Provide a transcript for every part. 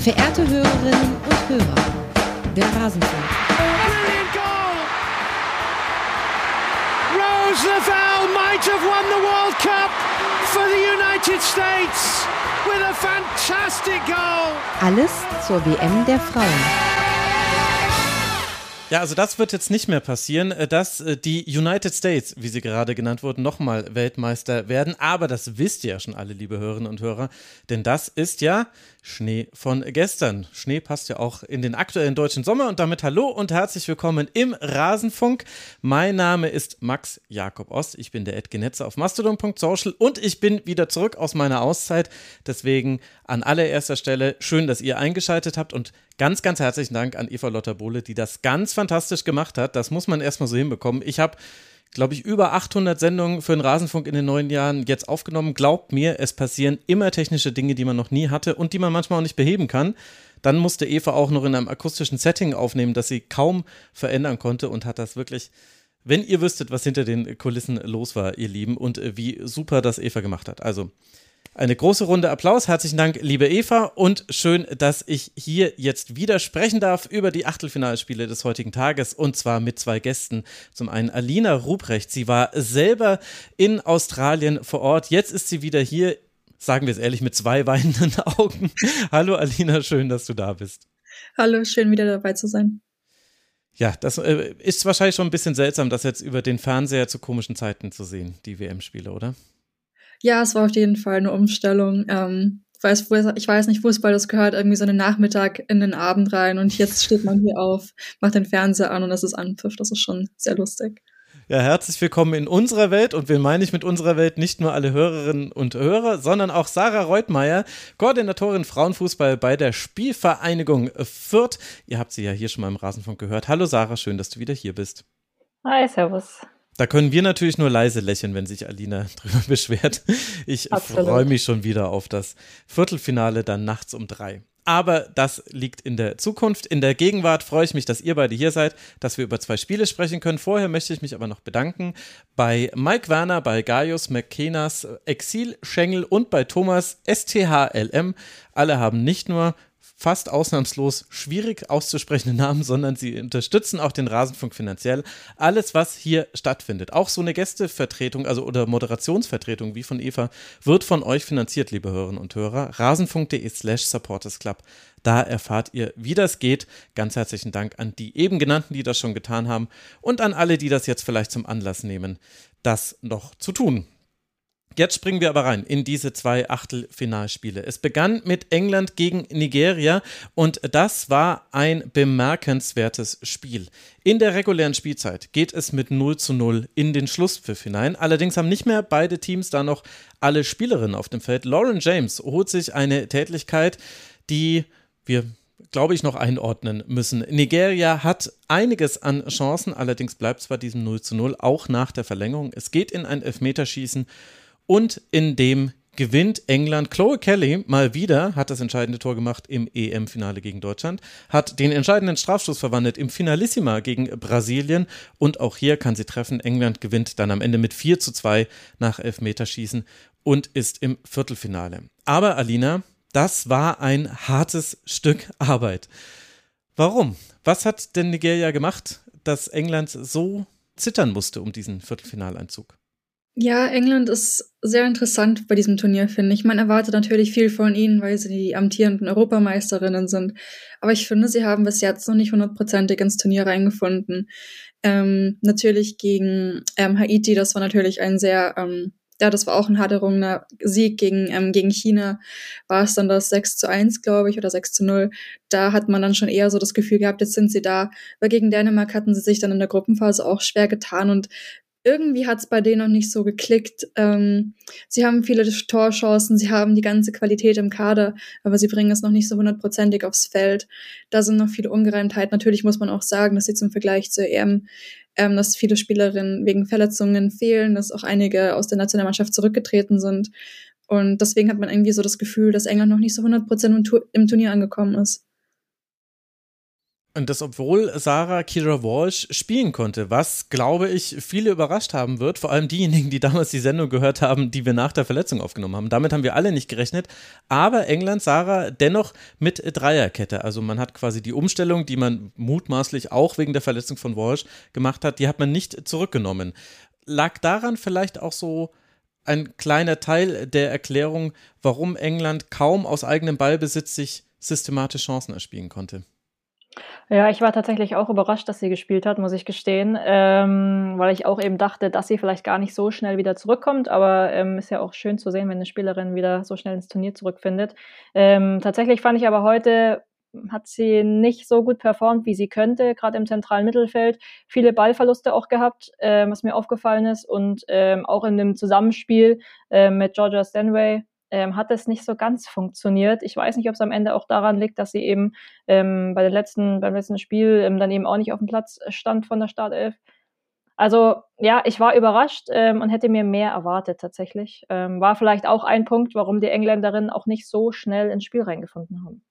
Verehrte Hörerinnen und Hörer, der Rasenfunk. Brilliant goal! Rose Lavelle might have won the World Cup for the United States with a fantastic goal. Alles zur WM der Frauen. Ja, also das wird jetzt nicht mehr passieren, äh, dass äh, die United States, wie sie gerade genannt wurden, nochmal Weltmeister werden. Aber das wisst ihr ja schon alle, liebe Hörerinnen und Hörer, denn das ist ja Schnee von gestern. Schnee passt ja auch in den aktuellen deutschen Sommer und damit hallo und herzlich willkommen im Rasenfunk. Mein Name ist Max Jakob Ost. Ich bin der Ed Genetzer auf mastodon.social und ich bin wieder zurück aus meiner Auszeit. Deswegen an allererster Stelle schön, dass ihr eingeschaltet habt und ganz, ganz herzlichen Dank an Eva Lotterbohle, die das ganz fantastisch gemacht hat. Das muss man erstmal so hinbekommen. Ich habe glaube ich, über 800 Sendungen für den Rasenfunk in den neuen Jahren jetzt aufgenommen. Glaubt mir, es passieren immer technische Dinge, die man noch nie hatte und die man manchmal auch nicht beheben kann. Dann musste Eva auch noch in einem akustischen Setting aufnehmen, das sie kaum verändern konnte und hat das wirklich, wenn ihr wüsstet, was hinter den Kulissen los war, ihr Lieben, und wie super das Eva gemacht hat. Also eine große Runde Applaus. Herzlichen Dank, liebe Eva. Und schön, dass ich hier jetzt wieder sprechen darf über die Achtelfinalspiele des heutigen Tages. Und zwar mit zwei Gästen. Zum einen Alina Ruprecht. Sie war selber in Australien vor Ort. Jetzt ist sie wieder hier. Sagen wir es ehrlich, mit zwei weinenden Augen. Hallo Alina, schön, dass du da bist. Hallo, schön wieder dabei zu sein. Ja, das äh, ist wahrscheinlich schon ein bisschen seltsam, das jetzt über den Fernseher zu komischen Zeiten zu sehen, die WM-Spiele, oder? Ja, es war auf jeden Fall eine Umstellung. Ähm, ich, weiß, ich weiß nicht, Fußball, das gehört irgendwie so einen Nachmittag in den Abend rein und jetzt steht man hier auf, macht den Fernseher an und es ist Anpfiff. Das ist schon sehr lustig. Ja, herzlich willkommen in unserer Welt und wir meine ich mit unserer Welt nicht nur alle Hörerinnen und Hörer, sondern auch Sarah Reutmeier, Koordinatorin Frauenfußball bei der Spielvereinigung Fürth. Ihr habt sie ja hier schon mal im Rasenfunk gehört. Hallo Sarah, schön, dass du wieder hier bist. Hi, servus. Da können wir natürlich nur leise lächeln, wenn sich Alina drüber beschwert. Ich freue mich schon wieder auf das Viertelfinale dann nachts um drei. Aber das liegt in der Zukunft. In der Gegenwart freue ich mich, dass ihr beide hier seid, dass wir über zwei Spiele sprechen können. Vorher möchte ich mich aber noch bedanken bei Mike Werner, bei Gaius McKenas, Exil Schengel und bei Thomas STHLM. Alle haben nicht nur fast ausnahmslos schwierig auszusprechende Namen, sondern sie unterstützen auch den Rasenfunk finanziell. Alles, was hier stattfindet, auch so eine Gästevertretung, also oder Moderationsvertretung wie von Eva, wird von euch finanziert, liebe Hörerinnen und Hörer. Rasenfunk.de slash supportersclub. Da erfahrt ihr, wie das geht. Ganz herzlichen Dank an die eben genannten, die das schon getan haben und an alle, die das jetzt vielleicht zum Anlass nehmen, das noch zu tun. Jetzt springen wir aber rein in diese zwei Achtelfinalspiele. Es begann mit England gegen Nigeria und das war ein bemerkenswertes Spiel. In der regulären Spielzeit geht es mit 0 zu 0 in den Schlusspfiff hinein. Allerdings haben nicht mehr beide Teams da noch alle Spielerinnen auf dem Feld. Lauren James holt sich eine Tätigkeit, die wir glaube ich, noch einordnen müssen. Nigeria hat einiges an Chancen, allerdings bleibt zwar diesem 0 zu 0 auch nach der Verlängerung. Es geht in ein Elfmeterschießen und in dem gewinnt England. Chloe Kelly mal wieder hat das entscheidende Tor gemacht im EM-Finale gegen Deutschland, hat den entscheidenden Strafstoß verwandelt im Finalissima gegen Brasilien und auch hier kann sie treffen. England gewinnt dann am Ende mit 4 zu 2 nach Elfmeterschießen und ist im Viertelfinale. Aber Alina, das war ein hartes Stück Arbeit. Warum? Was hat denn Nigeria gemacht, dass England so zittern musste um diesen Viertelfinaleinzug? Ja, England ist sehr interessant bei diesem Turnier, finde ich. Man erwartet natürlich viel von ihnen, weil sie die amtierenden Europameisterinnen sind. Aber ich finde, sie haben bis jetzt noch nicht hundertprozentig ins Turnier reingefunden. Ähm, natürlich gegen ähm, Haiti, das war natürlich ein sehr, ähm, ja, das war auch ein hart errungener Sieg gegen, ähm, gegen China. War es dann das 6 zu 1, glaube ich, oder 6 zu 0. Da hat man dann schon eher so das Gefühl gehabt, jetzt sind sie da. Weil gegen Dänemark hatten sie sich dann in der Gruppenphase auch schwer getan und irgendwie hat es bei denen noch nicht so geklickt. Ähm, sie haben viele Torchancen, sie haben die ganze Qualität im Kader, aber sie bringen es noch nicht so hundertprozentig aufs Feld. Da sind noch viele Ungereimtheiten. Natürlich muss man auch sagen, dass sie zum Vergleich zur EM, ähm, dass viele Spielerinnen wegen Verletzungen fehlen, dass auch einige aus der Nationalmannschaft zurückgetreten sind. Und deswegen hat man irgendwie so das Gefühl, dass England noch nicht so 100% im, im Turnier angekommen ist. Und das, obwohl Sarah Kira Walsh spielen konnte, was, glaube ich, viele überrascht haben wird. Vor allem diejenigen, die damals die Sendung gehört haben, die wir nach der Verletzung aufgenommen haben. Damit haben wir alle nicht gerechnet. Aber England, Sarah, dennoch mit Dreierkette. Also man hat quasi die Umstellung, die man mutmaßlich auch wegen der Verletzung von Walsh gemacht hat, die hat man nicht zurückgenommen. Lag daran vielleicht auch so ein kleiner Teil der Erklärung, warum England kaum aus eigenem Ballbesitz sich systematisch Chancen erspielen konnte? Ja, ich war tatsächlich auch überrascht, dass sie gespielt hat, muss ich gestehen, ähm, weil ich auch eben dachte, dass sie vielleicht gar nicht so schnell wieder zurückkommt, aber ähm, ist ja auch schön zu sehen, wenn eine Spielerin wieder so schnell ins Turnier zurückfindet. Ähm, tatsächlich fand ich aber heute hat sie nicht so gut performt, wie sie könnte, gerade im zentralen Mittelfeld. Viele Ballverluste auch gehabt, äh, was mir aufgefallen ist. Und ähm, auch in dem Zusammenspiel äh, mit Georgia Stanway ähm, hat es nicht so ganz funktioniert. Ich weiß nicht, ob es am Ende auch daran liegt, dass sie eben ähm, bei der letzten, beim letzten Spiel ähm, dann eben auch nicht auf dem Platz stand von der Startelf. Also ja, ich war überrascht ähm, und hätte mir mehr erwartet tatsächlich. Ähm, war vielleicht auch ein Punkt, warum die Engländerinnen auch nicht so schnell ins Spiel reingefunden haben.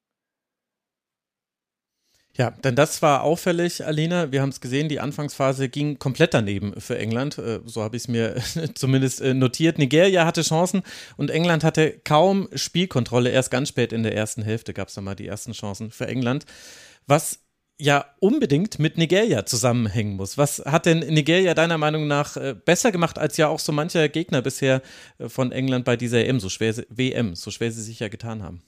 Ja, denn das war auffällig, Alina. Wir haben es gesehen, die Anfangsphase ging komplett daneben für England. Äh, so habe ich es mir zumindest äh, notiert. Nigeria hatte Chancen und England hatte kaum Spielkontrolle. Erst ganz spät in der ersten Hälfte gab es dann mal die ersten Chancen für England. Was ja unbedingt mit Nigeria zusammenhängen muss. Was hat denn Nigeria deiner Meinung nach äh, besser gemacht als ja auch so mancher Gegner bisher von England bei dieser EM, so schwer, WM, so schwer sie sich ja getan haben?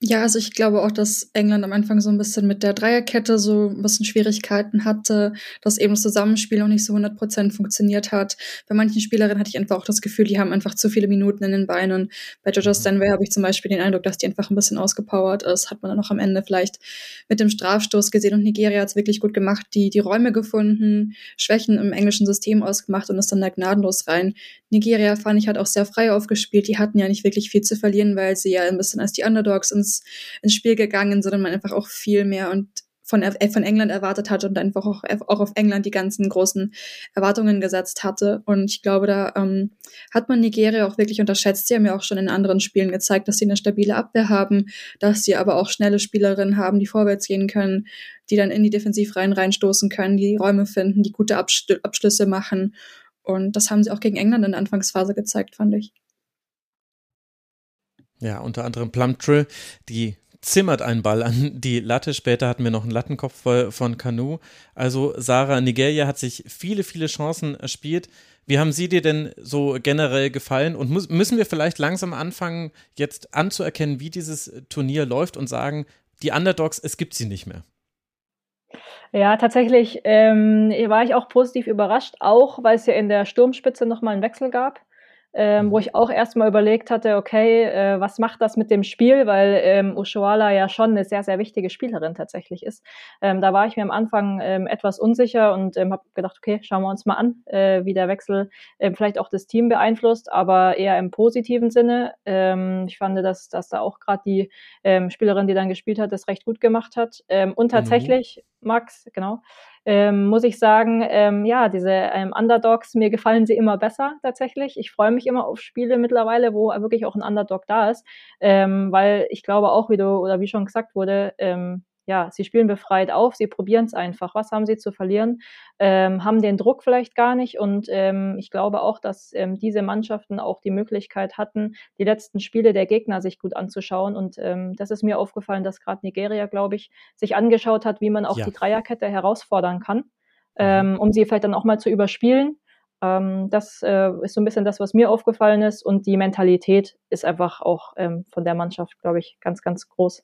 Ja, also ich glaube auch, dass England am Anfang so ein bisschen mit der Dreierkette so ein bisschen Schwierigkeiten hatte, dass eben das Zusammenspiel noch nicht so 100% funktioniert hat. Bei manchen Spielerinnen hatte ich einfach auch das Gefühl, die haben einfach zu viele Minuten in den Beinen. Bei Georgia mhm. Stanway habe ich zum Beispiel den Eindruck, dass die einfach ein bisschen ausgepowert ist. Hat man dann auch am Ende vielleicht mit dem Strafstoß gesehen und Nigeria hat es wirklich gut gemacht, die, die Räume gefunden, Schwächen im englischen System ausgemacht und ist dann da gnadenlos rein. Nigeria fand ich hat auch sehr frei aufgespielt. Die hatten ja nicht wirklich viel zu verlieren, weil sie ja ein bisschen als die Underdogs ins ins, Spiel gegangen, sondern man einfach auch viel mehr und von, äh, von England erwartet hatte und einfach auch, auch auf England die ganzen großen Erwartungen gesetzt hatte. Und ich glaube, da ähm, hat man Nigeria auch wirklich unterschätzt. Sie haben ja auch schon in anderen Spielen gezeigt, dass sie eine stabile Abwehr haben, dass sie aber auch schnelle Spielerinnen haben, die vorwärts gehen können, die dann in die Defensivreihen reinstoßen können, die Räume finden, die gute Abschlüsse machen. Und das haben sie auch gegen England in der Anfangsphase gezeigt, fand ich. Ja, unter anderem Plumtrill, die zimmert einen Ball an die Latte. Später hatten wir noch einen Lattenkopf von Kanu. Also Sarah Nigeria hat sich viele, viele Chancen erspielt. Wie haben sie dir denn so generell gefallen? Und müssen wir vielleicht langsam anfangen, jetzt anzuerkennen, wie dieses Turnier läuft und sagen, die Underdogs, es gibt sie nicht mehr? Ja, tatsächlich ähm, war ich auch positiv überrascht, auch weil es ja in der Sturmspitze nochmal einen Wechsel gab ähm, wo ich auch erstmal überlegt hatte, okay, äh, was macht das mit dem Spiel, weil ähm, Ushuala ja schon eine sehr, sehr wichtige Spielerin tatsächlich ist. Ähm, da war ich mir am Anfang ähm, etwas unsicher und ähm, habe gedacht, okay, schauen wir uns mal an, äh, wie der Wechsel ähm, vielleicht auch das Team beeinflusst, aber eher im positiven Sinne. Ähm, ich fand, dass, dass da auch gerade die ähm, Spielerin, die dann gespielt hat, das recht gut gemacht hat. Ähm, und mhm. tatsächlich, mhm. Max, genau, ähm, muss ich sagen, ähm, ja, diese ähm, Underdogs, mir gefallen sie immer besser tatsächlich. Ich freue mich immer auf Spiele mittlerweile, wo wirklich auch ein Underdog da ist, ähm, weil ich glaube auch, wie du oder wie schon gesagt wurde, ähm, ja, sie spielen befreit auf, sie probieren es einfach. Was haben sie zu verlieren? Ähm, haben den Druck vielleicht gar nicht. Und ähm, ich glaube auch, dass ähm, diese Mannschaften auch die Möglichkeit hatten, die letzten Spiele der Gegner sich gut anzuschauen. Und ähm, das ist mir aufgefallen, dass gerade Nigeria, glaube ich, sich angeschaut hat, wie man auch ja. die Dreierkette herausfordern kann, mhm. ähm, um sie vielleicht dann auch mal zu überspielen. Ähm, das äh, ist so ein bisschen das, was mir aufgefallen ist. Und die Mentalität ist einfach auch von der Mannschaft, glaube ich, ganz, ganz groß.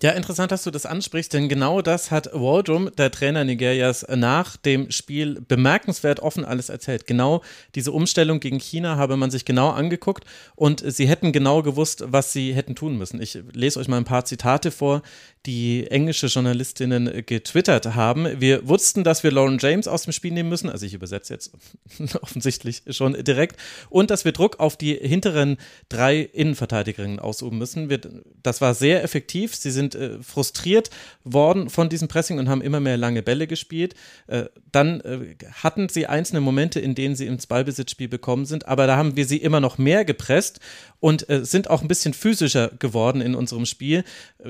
Ja, interessant, dass du das ansprichst, denn genau das hat Waldrum, der Trainer Nigerias, nach dem Spiel bemerkenswert offen alles erzählt. Genau diese Umstellung gegen China habe man sich genau angeguckt und sie hätten genau gewusst, was sie hätten tun müssen. Ich lese euch mal ein paar Zitate vor, die englische Journalistinnen getwittert haben. Wir wussten, dass wir Lauren James aus dem Spiel nehmen müssen, also ich übersetze jetzt offensichtlich schon direkt, und dass wir Druck auf die hinteren drei Innenverteidigerinnen ausüben müssen. Wir, das war sehr effektiv. Sie sind sind äh, frustriert worden von diesem Pressing und haben immer mehr lange Bälle gespielt. Äh, dann äh, hatten sie einzelne Momente, in denen sie ins Ballbesitzspiel bekommen sind, aber da haben wir sie immer noch mehr gepresst und äh, sind auch ein bisschen physischer geworden in unserem Spiel.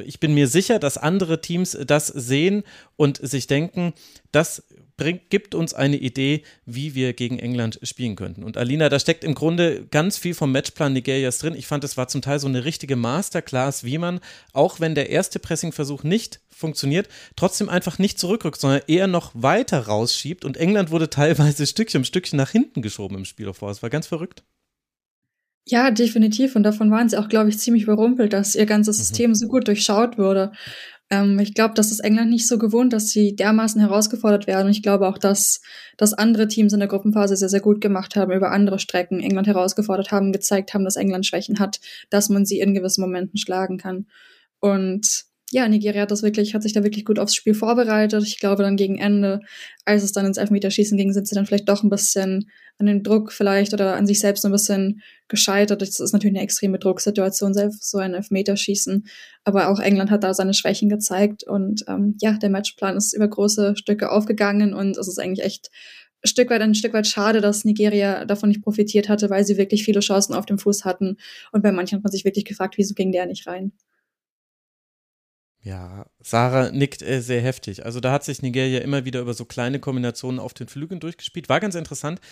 Ich bin mir sicher, dass andere Teams das sehen und sich denken, das bringt, gibt uns eine Idee, wie wir gegen England spielen könnten. Und Alina, da steckt im Grunde ganz viel vom Matchplan Nigerias drin. Ich fand, es war zum Teil so eine richtige Masterclass, wie man, auch wenn der erste Pressingversuch nicht funktioniert, trotzdem einfach nicht zurückrückt, sondern eher noch weiter rausschiebt. Und England wurde teilweise Stückchen um Stückchen nach hinten geschoben im Spiel davor. Es war ganz verrückt. Ja, definitiv. Und davon waren sie auch, glaube ich, ziemlich überrumpelt, dass ihr ganzes mhm. System so gut durchschaut wurde. Ähm, ich glaube, das ist England nicht so gewohnt, dass sie dermaßen herausgefordert werden. Und ich glaube auch, dass, dass andere Teams in der Gruppenphase sehr, sehr gut gemacht haben, über andere Strecken England herausgefordert haben, gezeigt haben, dass England Schwächen hat, dass man sie in gewissen Momenten schlagen kann. Und ja, Nigeria hat das wirklich, hat sich da wirklich gut aufs Spiel vorbereitet. Ich glaube, dann gegen Ende, als es dann ins Elfmeterschießen ging, sind sie dann vielleicht doch ein bisschen an dem Druck vielleicht oder an sich selbst ein bisschen gescheitert. Das ist natürlich eine extreme Drucksituation, selbst so ein Elfmeterschießen. Aber auch England hat da seine Schwächen gezeigt und ähm, ja, der Matchplan ist über große Stücke aufgegangen und es ist eigentlich echt ein Stück weit ein Stück weit schade, dass Nigeria davon nicht profitiert hatte, weil sie wirklich viele Chancen auf dem Fuß hatten. Und bei manchen hat man sich wirklich gefragt, wieso ging der nicht rein? Ja, Sarah nickt äh, sehr heftig. Also da hat sich Nigeria immer wieder über so kleine Kombinationen auf den Flügeln durchgespielt. War ganz interessant,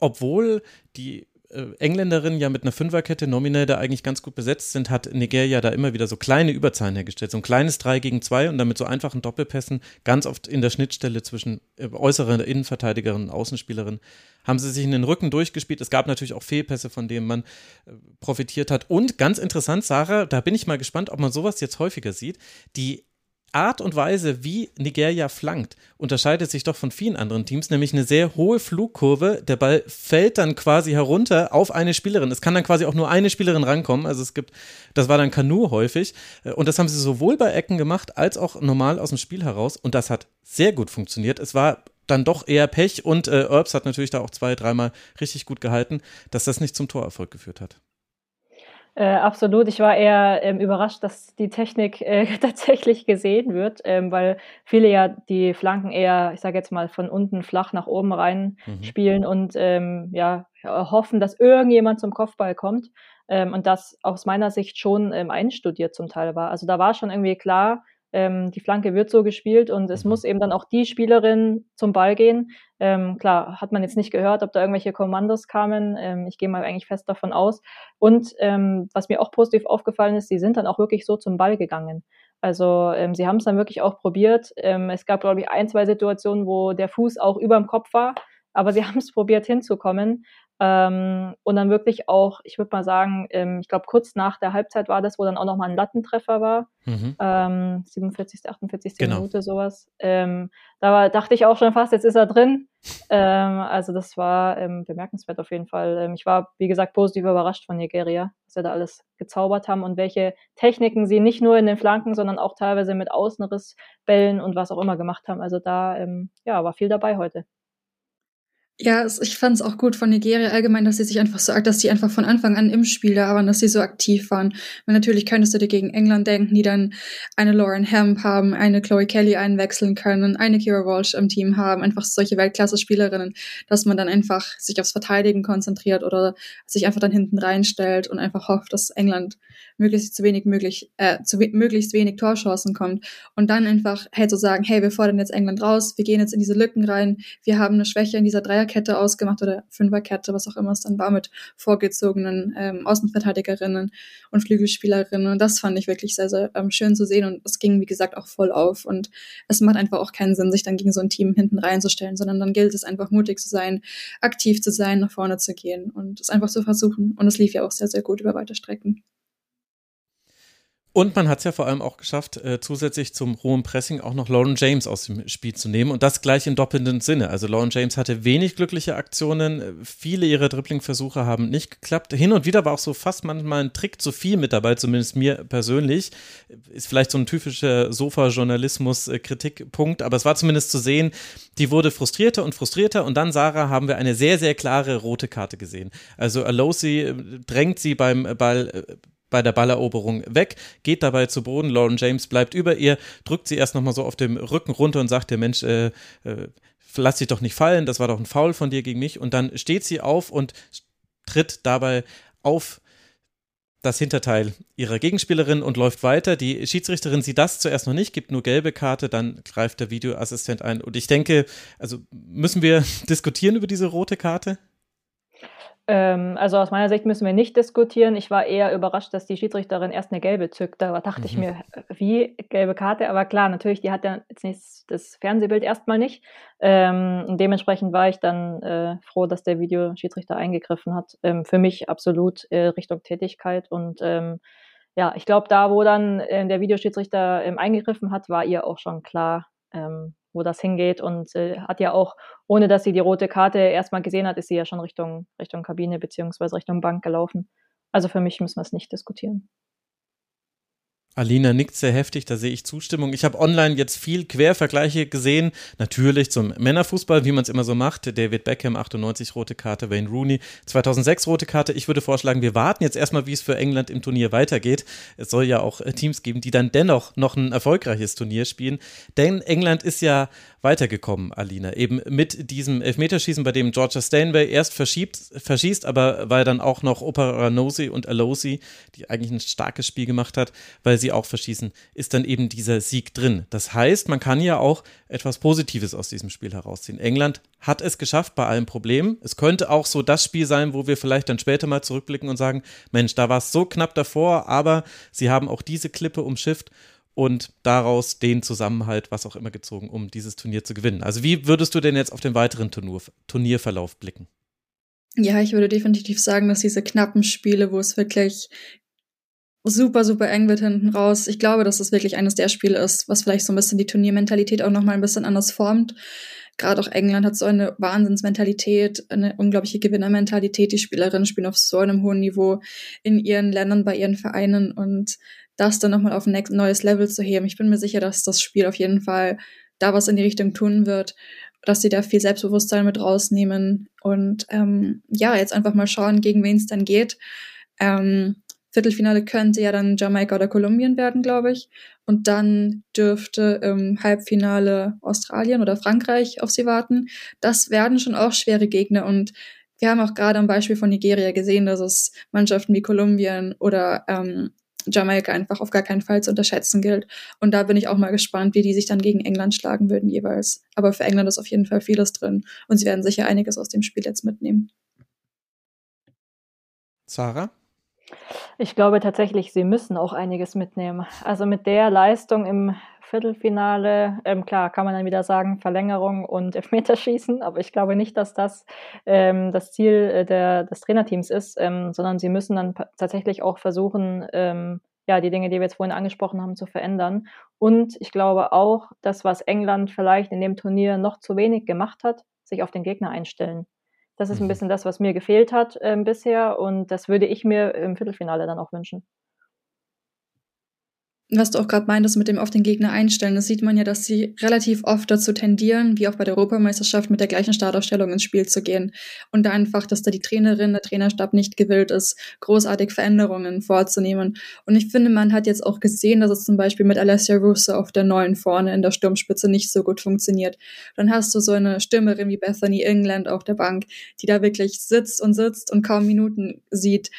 obwohl die Engländerinnen ja mit einer Fünferkette nominell da eigentlich ganz gut besetzt sind, hat Nigeria da immer wieder so kleine Überzahlen hergestellt. So ein kleines 3 gegen 2 und damit so einfachen Doppelpässen, ganz oft in der Schnittstelle zwischen äh, äußeren Innenverteidigerinnen und Außenspielerinnen, haben sie sich in den Rücken durchgespielt. Es gab natürlich auch Fehlpässe, von denen man äh, profitiert hat. Und ganz interessant, Sarah, da bin ich mal gespannt, ob man sowas jetzt häufiger sieht. Die Art und Weise, wie Nigeria flankt, unterscheidet sich doch von vielen anderen Teams, nämlich eine sehr hohe Flugkurve. Der Ball fällt dann quasi herunter auf eine Spielerin. Es kann dann quasi auch nur eine Spielerin rankommen. Also es gibt, das war dann Kanu häufig. Und das haben sie sowohl bei Ecken gemacht, als auch normal aus dem Spiel heraus. Und das hat sehr gut funktioniert. Es war dann doch eher Pech und äh, hat natürlich da auch zwei, dreimal richtig gut gehalten, dass das nicht zum Torerfolg geführt hat. Äh, absolut. Ich war eher ähm, überrascht, dass die Technik äh, tatsächlich gesehen wird, ähm, weil viele ja die Flanken eher, ich sage jetzt mal, von unten flach nach oben rein mhm. spielen und ähm, ja, hoffen, dass irgendjemand zum Kopfball kommt. Ähm, und das aus meiner Sicht schon ähm, einstudiert zum Teil war. Also da war schon irgendwie klar, ähm, die Flanke wird so gespielt und es mhm. muss eben dann auch die Spielerin zum Ball gehen. Ähm, klar, hat man jetzt nicht gehört, ob da irgendwelche Kommandos kamen. Ähm, ich gehe mal eigentlich fest davon aus. Und ähm, was mir auch positiv aufgefallen ist, sie sind dann auch wirklich so zum Ball gegangen. Also ähm, sie haben es dann wirklich auch probiert. Ähm, es gab, glaube ich, ein, zwei Situationen, wo der Fuß auch über dem Kopf war. Aber sie haben es probiert hinzukommen. Ähm, und dann wirklich auch, ich würde mal sagen, ähm, ich glaube, kurz nach der Halbzeit war das, wo dann auch nochmal ein Lattentreffer war. Mhm. Ähm, 47., 48. Genau. Minute, sowas. Ähm, da war, dachte ich auch schon fast, jetzt ist er drin. Ähm, also, das war ähm, bemerkenswert auf jeden Fall. ich war, wie gesagt, positiv überrascht von Nigeria, was sie da alles gezaubert haben und welche Techniken sie nicht nur in den Flanken, sondern auch teilweise mit Außenrissbällen und was auch immer gemacht haben. Also, da ja, war viel dabei heute. Ja, ich fand es auch gut von Nigeria allgemein, dass sie sich einfach so, dass die einfach von Anfang an im Spiel da waren, dass sie so aktiv waren. Weil natürlich könntest du dir gegen England denken, die dann eine Lauren Hemp haben, eine Chloe Kelly einwechseln können, eine Kira Walsh im Team haben, einfach solche Weltklasse-Spielerinnen, dass man dann einfach sich aufs Verteidigen konzentriert oder sich einfach dann hinten reinstellt und einfach hofft, dass England möglichst zu wenig möglich, äh, zu we möglichst wenig Torchancen kommt. Und dann einfach hey zu sagen, hey, wir fordern jetzt England raus, wir gehen jetzt in diese Lücken rein, wir haben eine Schwäche in dieser Dreierkette ausgemacht oder Fünferkette, was auch immer es dann war, mit vorgezogenen ähm, Außenverteidigerinnen und Flügelspielerinnen. Und das fand ich wirklich sehr, sehr ähm, schön zu sehen. Und es ging, wie gesagt, auch voll auf. Und es macht einfach auch keinen Sinn, sich dann gegen so ein Team hinten reinzustellen, sondern dann gilt es einfach mutig zu sein, aktiv zu sein, nach vorne zu gehen und es einfach zu versuchen. Und es lief ja auch sehr, sehr gut über weite Strecken. Und man hat es ja vor allem auch geschafft, äh, zusätzlich zum hohen Pressing auch noch Lauren James aus dem Spiel zu nehmen und das gleich im doppelnden Sinne. Also Lauren James hatte wenig glückliche Aktionen, viele ihrer Dribbling-Versuche haben nicht geklappt. Hin und wieder war auch so fast manchmal ein Trick zu viel mit dabei, zumindest mir persönlich. Ist vielleicht so ein typischer Sofa-Journalismus-Kritikpunkt, aber es war zumindest zu sehen, die wurde frustrierter und frustrierter und dann, Sarah, haben wir eine sehr, sehr klare rote Karte gesehen. Also Alosi äh, drängt sie beim Ball äh, bei der Balleroberung weg, geht dabei zu Boden. Lauren James bleibt über ihr, drückt sie erst nochmal so auf dem Rücken runter und sagt, der Mensch, äh, äh, lass dich doch nicht fallen, das war doch ein Foul von dir gegen mich. Und dann steht sie auf und tritt dabei auf das Hinterteil ihrer Gegenspielerin und läuft weiter. Die Schiedsrichterin sieht das zuerst noch nicht, gibt nur gelbe Karte, dann greift der Videoassistent ein. Und ich denke, also müssen wir diskutieren über diese rote Karte? Ähm, also aus meiner Sicht müssen wir nicht diskutieren. Ich war eher überrascht, dass die Schiedsrichterin erst eine gelbe zückt. Da dachte mhm. ich mir, wie gelbe Karte? Aber klar, natürlich, die hat ja jetzt nicht das Fernsehbild erstmal nicht. Ähm, und dementsprechend war ich dann äh, froh, dass der Videoschiedsrichter eingegriffen hat. Ähm, für mich absolut äh, Richtung Tätigkeit. Und ähm, ja, ich glaube, da, wo dann äh, der Videoschiedsrichter ähm, eingegriffen hat, war ihr auch schon klar, ähm, wo das hingeht und äh, hat ja auch, ohne dass sie die rote Karte erstmal gesehen hat, ist sie ja schon Richtung, Richtung Kabine beziehungsweise Richtung Bank gelaufen. Also für mich müssen wir es nicht diskutieren. Alina nickt sehr heftig, da sehe ich Zustimmung. Ich habe online jetzt viel Quervergleiche gesehen, natürlich zum Männerfußball, wie man es immer so macht. David Beckham 98 rote Karte, Wayne Rooney 2006 rote Karte. Ich würde vorschlagen, wir warten jetzt erstmal, wie es für England im Turnier weitergeht. Es soll ja auch äh, Teams geben, die dann dennoch noch ein erfolgreiches Turnier spielen, denn England ist ja weitergekommen, Alina. Eben mit diesem Elfmeterschießen, bei dem Georgia Stanway erst verschiebt, verschießt, aber weil dann auch noch Operanosi und Alosi, die eigentlich ein starkes Spiel gemacht hat, weil sie auch verschießen, ist dann eben dieser Sieg drin. Das heißt, man kann ja auch etwas Positives aus diesem Spiel herausziehen. England hat es geschafft bei allen Problemen. Es könnte auch so das Spiel sein, wo wir vielleicht dann später mal zurückblicken und sagen, Mensch, da war es so knapp davor, aber sie haben auch diese Klippe umschifft und daraus den Zusammenhalt, was auch immer gezogen, um dieses Turnier zu gewinnen. Also wie würdest du denn jetzt auf den weiteren Turnier, Turnierverlauf blicken? Ja, ich würde definitiv sagen, dass diese knappen Spiele, wo es wirklich super, super eng wird hinten raus, ich glaube, dass das wirklich eines der Spiele ist, was vielleicht so ein bisschen die Turniermentalität auch nochmal ein bisschen anders formt. Gerade auch England hat so eine Wahnsinnsmentalität, eine unglaubliche Gewinnermentalität. Die Spielerinnen spielen auf so einem hohen Niveau in ihren Ländern, bei ihren Vereinen und das dann nochmal auf ein neues Level zu heben. Ich bin mir sicher, dass das Spiel auf jeden Fall da was in die Richtung tun wird, dass sie da viel Selbstbewusstsein mit rausnehmen und ähm, ja, jetzt einfach mal schauen, gegen wen es dann geht. Ähm, Viertelfinale könnte ja dann Jamaika oder Kolumbien werden, glaube ich. Und dann dürfte im Halbfinale Australien oder Frankreich auf sie warten. Das werden schon auch schwere Gegner und wir haben auch gerade am Beispiel von Nigeria gesehen, dass es Mannschaften wie Kolumbien oder ähm, Jamaika einfach auf gar keinen Fall zu unterschätzen gilt. Und da bin ich auch mal gespannt, wie die sich dann gegen England schlagen würden jeweils. Aber für England ist auf jeden Fall vieles drin und sie werden sicher einiges aus dem Spiel jetzt mitnehmen. Sarah? Ich glaube tatsächlich, sie müssen auch einiges mitnehmen. Also mit der Leistung im Viertelfinale, ähm, klar, kann man dann wieder sagen, Verlängerung und Elfmeterschießen, aber ich glaube nicht, dass das ähm, das Ziel äh, der, des Trainerteams ist, ähm, sondern sie müssen dann tatsächlich auch versuchen, ähm, ja, die Dinge, die wir jetzt vorhin angesprochen haben, zu verändern. Und ich glaube auch, das, was England vielleicht in dem Turnier noch zu wenig gemacht hat, sich auf den Gegner einstellen. Das ist ein mhm. bisschen das, was mir gefehlt hat äh, bisher und das würde ich mir im Viertelfinale dann auch wünschen was du auch gerade meintest mit dem auf den Gegner einstellen, das sieht man ja, dass sie relativ oft dazu tendieren, wie auch bei der Europameisterschaft, mit der gleichen Startaufstellung ins Spiel zu gehen. Und da einfach, dass da die Trainerin, der Trainerstab nicht gewillt ist, großartig Veränderungen vorzunehmen. Und ich finde, man hat jetzt auch gesehen, dass es zum Beispiel mit Alessia Russo auf der neuen vorne in der Sturmspitze nicht so gut funktioniert. Dann hast du so eine Stürmerin wie Bethany England auf der Bank, die da wirklich sitzt und sitzt und kaum Minuten sieht